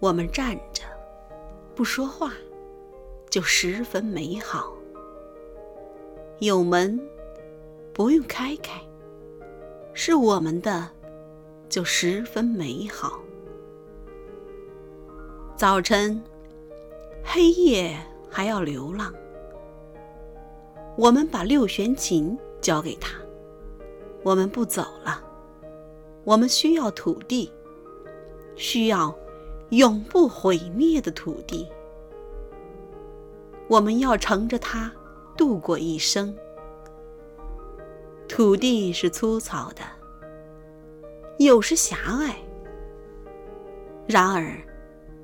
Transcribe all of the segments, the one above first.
我们站着，不说话，就十分美好。有门，不用开开，是我们的，就十分美好。早晨，黑夜还要流浪，我们把六弦琴交给他，我们不走了。我们需要土地，需要。永不毁灭的土地，我们要乘着它度过一生。土地是粗糙的，有时狭隘，然而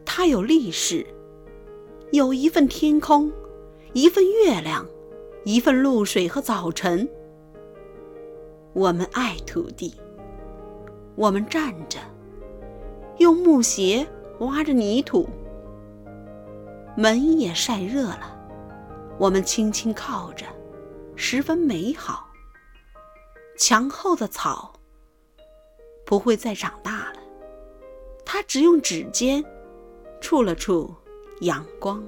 它有历史，有一份天空，一份月亮，一份露水和早晨。我们爱土地，我们站着，用木鞋。挖着泥土，门也晒热了。我们轻轻靠着，十分美好。墙后的草不会再长大了，它只用指尖触了触阳光。